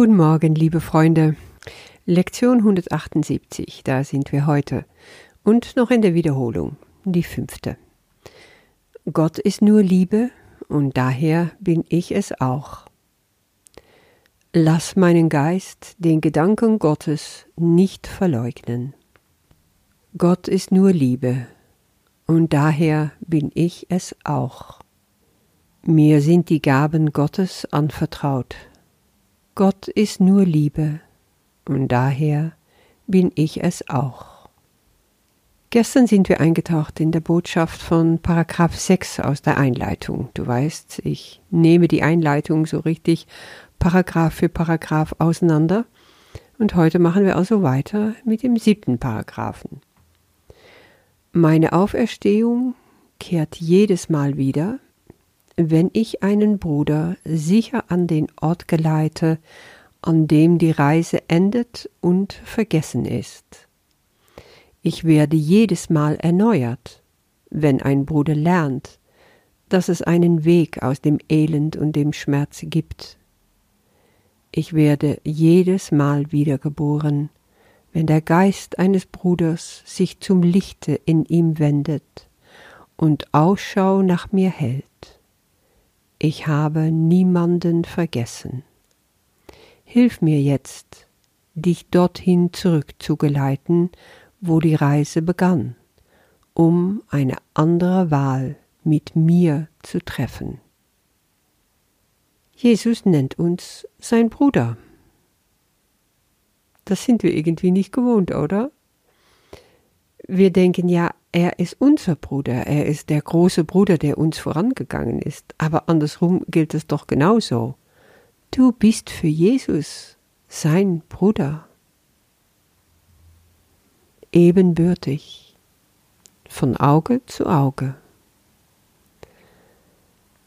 Guten Morgen, liebe Freunde. Lektion 178, da sind wir heute. Und noch in der Wiederholung, die fünfte. Gott ist nur Liebe und daher bin ich es auch. Lass meinen Geist den Gedanken Gottes nicht verleugnen. Gott ist nur Liebe und daher bin ich es auch. Mir sind die Gaben Gottes anvertraut. Gott ist nur Liebe und daher bin ich es auch. Gestern sind wir eingetaucht in der Botschaft von Paragraph 6 aus der Einleitung. Du weißt, ich nehme die Einleitung so richtig Paragraph für Paragraph auseinander. Und heute machen wir also weiter mit dem siebten Paragraphen. Meine Auferstehung kehrt jedes Mal wieder, wenn ich einen Bruder sicher an den Ort geleite, an dem die Reise endet und vergessen ist. Ich werde jedes Mal erneuert, wenn ein Bruder lernt, dass es einen Weg aus dem Elend und dem Schmerz gibt. Ich werde jedes Mal wiedergeboren, wenn der Geist eines Bruders sich zum Lichte in ihm wendet und Ausschau nach mir hält. Ich habe niemanden vergessen. Hilf mir jetzt, dich dorthin zurückzugeleiten, wo die Reise begann, um eine andere Wahl mit mir zu treffen. Jesus nennt uns sein Bruder. Das sind wir irgendwie nicht gewohnt, oder? Wir denken ja, er ist unser Bruder, er ist der große Bruder, der uns vorangegangen ist, aber andersrum gilt es doch genauso. Du bist für Jesus sein Bruder ebenbürtig, von Auge zu Auge.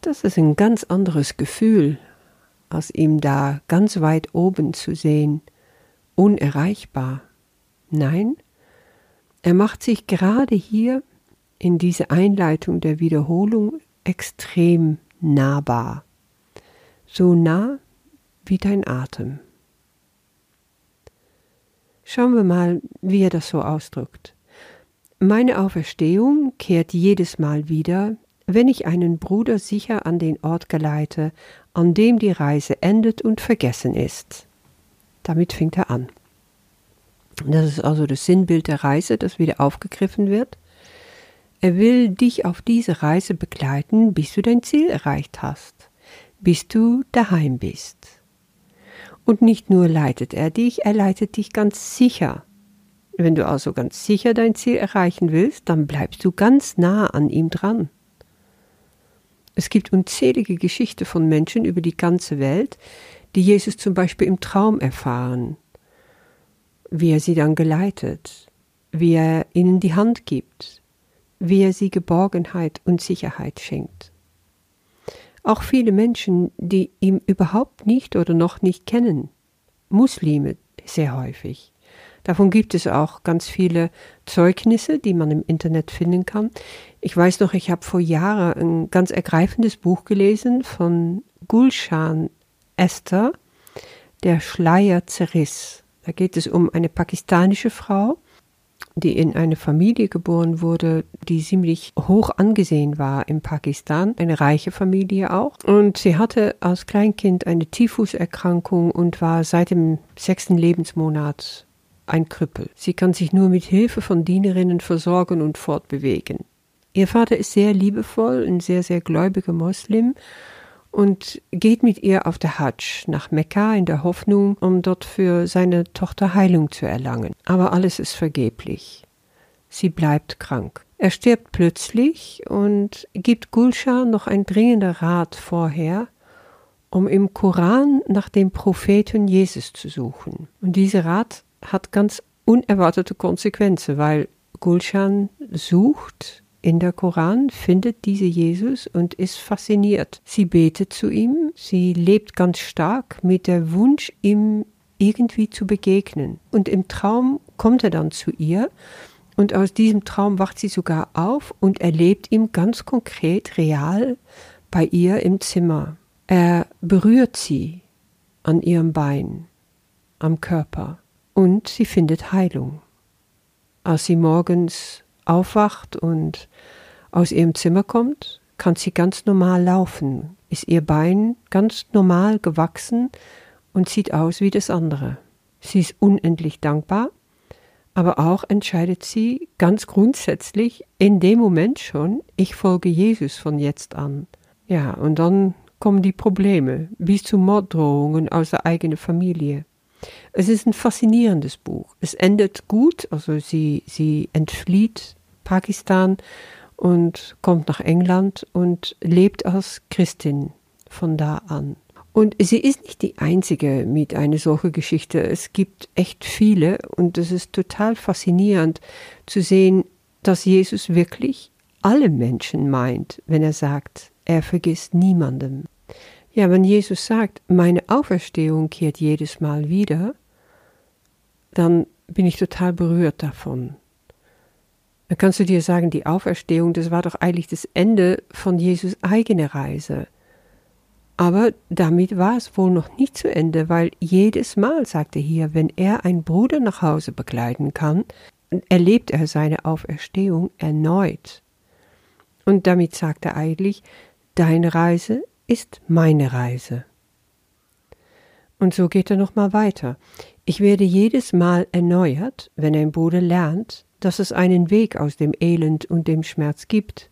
Das ist ein ganz anderes Gefühl, als ihm da ganz weit oben zu sehen, unerreichbar. Nein, er macht sich gerade hier in diese Einleitung der Wiederholung extrem nahbar, so nah wie dein Atem. Schauen wir mal, wie er das so ausdrückt. Meine Auferstehung kehrt jedes Mal wieder, wenn ich einen Bruder sicher an den Ort geleite, an dem die Reise endet und vergessen ist. Damit fängt er an. Das ist also das Sinnbild der Reise, das wieder aufgegriffen wird. Er will dich auf diese Reise begleiten, bis du dein Ziel erreicht hast, bis du daheim bist. Und nicht nur leitet er dich, er leitet dich ganz sicher. Wenn du also ganz sicher dein Ziel erreichen willst, dann bleibst du ganz nah an ihm dran. Es gibt unzählige Geschichten von Menschen über die ganze Welt, die Jesus zum Beispiel im Traum erfahren, wie er sie dann geleitet, wie er ihnen die Hand gibt, wie er sie Geborgenheit und Sicherheit schenkt. Auch viele Menschen, die ihn überhaupt nicht oder noch nicht kennen. Muslime sehr häufig. Davon gibt es auch ganz viele Zeugnisse, die man im Internet finden kann. Ich weiß noch, ich habe vor Jahren ein ganz ergreifendes Buch gelesen von Gulshan Esther, Der Schleier zerriss. Da geht es um eine pakistanische Frau, die in eine Familie geboren wurde, die ziemlich hoch angesehen war in Pakistan, eine reiche Familie auch. Und sie hatte als Kleinkind eine Typhuserkrankung und war seit dem sechsten Lebensmonat ein Krüppel. Sie kann sich nur mit Hilfe von Dienerinnen versorgen und fortbewegen. Ihr Vater ist sehr liebevoll, ein sehr, sehr gläubiger Moslem und geht mit ihr auf der Hajj nach Mekka in der Hoffnung, um dort für seine Tochter Heilung zu erlangen. Aber alles ist vergeblich. Sie bleibt krank. Er stirbt plötzlich und gibt Gulshan noch ein dringender Rat vorher, um im Koran nach dem Propheten Jesus zu suchen. Und dieser Rat hat ganz unerwartete Konsequenzen, weil Gulshan sucht in der Koran, findet diese Jesus und ist fasziniert. Sie betet zu ihm, sie lebt ganz stark mit der Wunsch, ihm irgendwie zu begegnen. Und im Traum kommt er dann zu ihr und aus diesem Traum wacht sie sogar auf und erlebt ihn ganz konkret, real bei ihr im Zimmer. Er berührt sie an ihrem Bein, am Körper, und sie findet Heilung. Als sie morgens aufwacht und aus ihrem Zimmer kommt, kann sie ganz normal laufen, ist ihr Bein ganz normal gewachsen und sieht aus wie das andere. Sie ist unendlich dankbar, aber auch entscheidet sie ganz grundsätzlich in dem Moment schon, ich folge Jesus von jetzt an. Ja, und dann kommen die Probleme, bis zu Morddrohungen aus der eigenen Familie. Es ist ein faszinierendes Buch. Es endet gut, also sie, sie entflieht Pakistan und kommt nach England und lebt als Christin von da an. Und sie ist nicht die einzige mit einer solchen Geschichte. Es gibt echt viele und es ist total faszinierend zu sehen, dass Jesus wirklich alle Menschen meint, wenn er sagt, er vergisst niemandem. Ja, wenn Jesus sagt, meine Auferstehung kehrt jedes Mal wieder, dann bin ich total berührt davon. Dann kannst du dir sagen, die Auferstehung, das war doch eigentlich das Ende von Jesus eigene Reise. Aber damit war es wohl noch nicht zu Ende, weil jedes Mal, sagt er hier, wenn er einen Bruder nach Hause begleiten kann, erlebt er seine Auferstehung erneut. Und damit sagt er eigentlich, deine Reise ist meine Reise. Und so geht er nochmal weiter. Ich werde jedes Mal erneuert, wenn ein Bruder lernt, dass es einen Weg aus dem Elend und dem Schmerz gibt.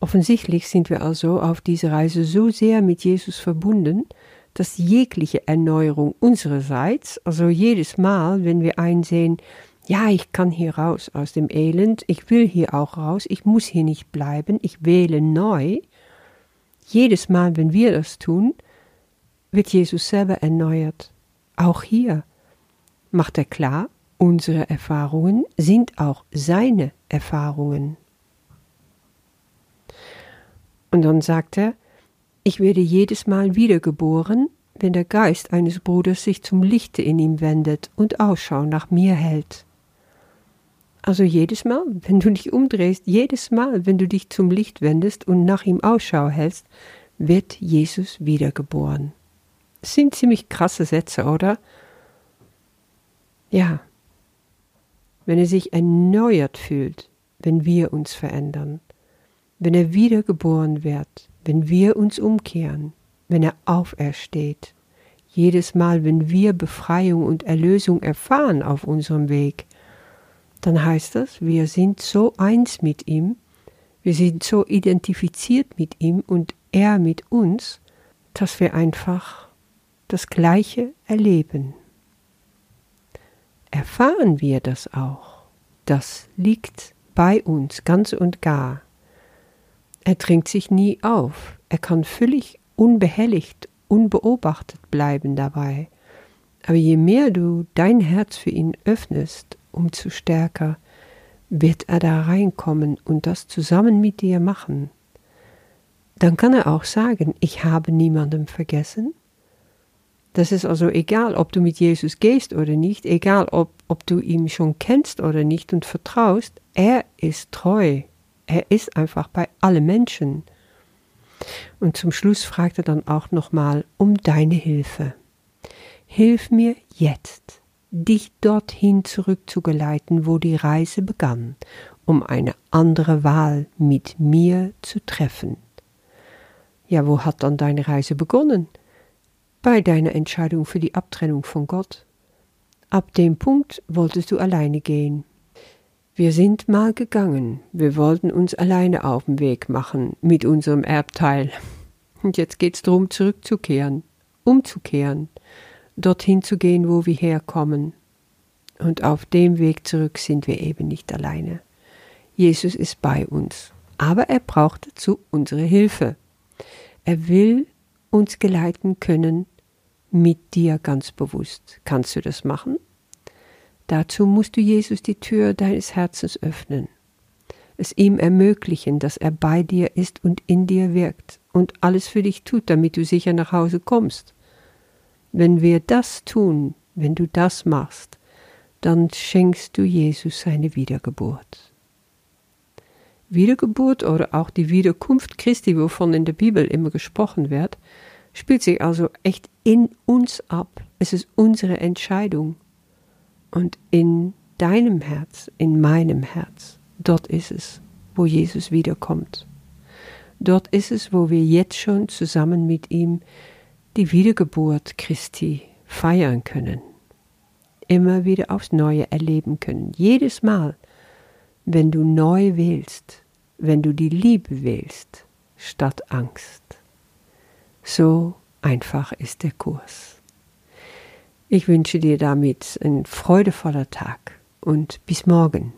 Offensichtlich sind wir also auf dieser Reise so sehr mit Jesus verbunden, dass jegliche Erneuerung unsererseits, also jedes Mal, wenn wir einsehen, ja, ich kann hier raus aus dem Elend, ich will hier auch raus, ich muss hier nicht bleiben, ich wähle neu, jedes Mal, wenn wir das tun, wird Jesus selber erneuert. Auch hier macht er klar, unsere Erfahrungen sind auch seine Erfahrungen. Und dann sagt er, ich werde jedes Mal wiedergeboren, wenn der Geist eines Bruders sich zum Lichte in ihm wendet und Ausschau nach mir hält. Also jedes Mal, wenn du dich umdrehst, jedes Mal, wenn du dich zum Licht wendest und nach ihm Ausschau hältst, wird Jesus wiedergeboren. Das sind ziemlich krasse Sätze, oder? Ja. Wenn er sich erneuert fühlt, wenn wir uns verändern, wenn er wiedergeboren wird, wenn wir uns umkehren, wenn er aufersteht, jedes Mal, wenn wir Befreiung und Erlösung erfahren auf unserem Weg, dann heißt das, wir sind so eins mit ihm, wir sind so identifiziert mit ihm und er mit uns, dass wir einfach das Gleiche erleben. Erfahren wir das auch? Das liegt bei uns ganz und gar. Er drängt sich nie auf, er kann völlig unbehelligt, unbeobachtet bleiben dabei. Aber je mehr du dein Herz für ihn öffnest umso stärker wird er da reinkommen und das zusammen mit dir machen. Dann kann er auch sagen, ich habe niemanden vergessen. Das ist also egal, ob du mit Jesus gehst oder nicht, egal ob, ob du ihm schon kennst oder nicht und vertraust, er ist treu. Er ist einfach bei allen Menschen. Und zum Schluss fragt er dann auch nochmal um deine Hilfe. Hilf mir jetzt dich dorthin zurückzugeleiten, wo die Reise begann, um eine andere Wahl mit mir zu treffen. Ja, wo hat dann deine Reise begonnen? Bei deiner Entscheidung für die Abtrennung von Gott. Ab dem Punkt wolltest du alleine gehen. Wir sind mal gegangen, wir wollten uns alleine auf den Weg machen mit unserem Erbteil. Und jetzt geht's darum, zurückzukehren, umzukehren, dorthin zu gehen, wo wir herkommen. Und auf dem Weg zurück sind wir eben nicht alleine. Jesus ist bei uns, aber er braucht dazu unsere Hilfe. Er will uns geleiten können mit dir ganz bewusst. Kannst du das machen? Dazu musst du Jesus die Tür deines Herzens öffnen, es ihm ermöglichen, dass er bei dir ist und in dir wirkt und alles für dich tut, damit du sicher nach Hause kommst. Wenn wir das tun, wenn du das machst, dann schenkst du Jesus seine Wiedergeburt. Wiedergeburt oder auch die Wiederkunft Christi, wovon in der Bibel immer gesprochen wird, spielt sich also echt in uns ab. Es ist unsere Entscheidung. Und in deinem Herz, in meinem Herz, dort ist es, wo Jesus wiederkommt. Dort ist es, wo wir jetzt schon zusammen mit ihm die Wiedergeburt Christi feiern können. Immer wieder aufs Neue erleben können. Jedes Mal, wenn du neu wählst, wenn du die Liebe wählst, statt Angst. So einfach ist der Kurs. Ich wünsche dir damit einen freudevoller Tag und bis morgen.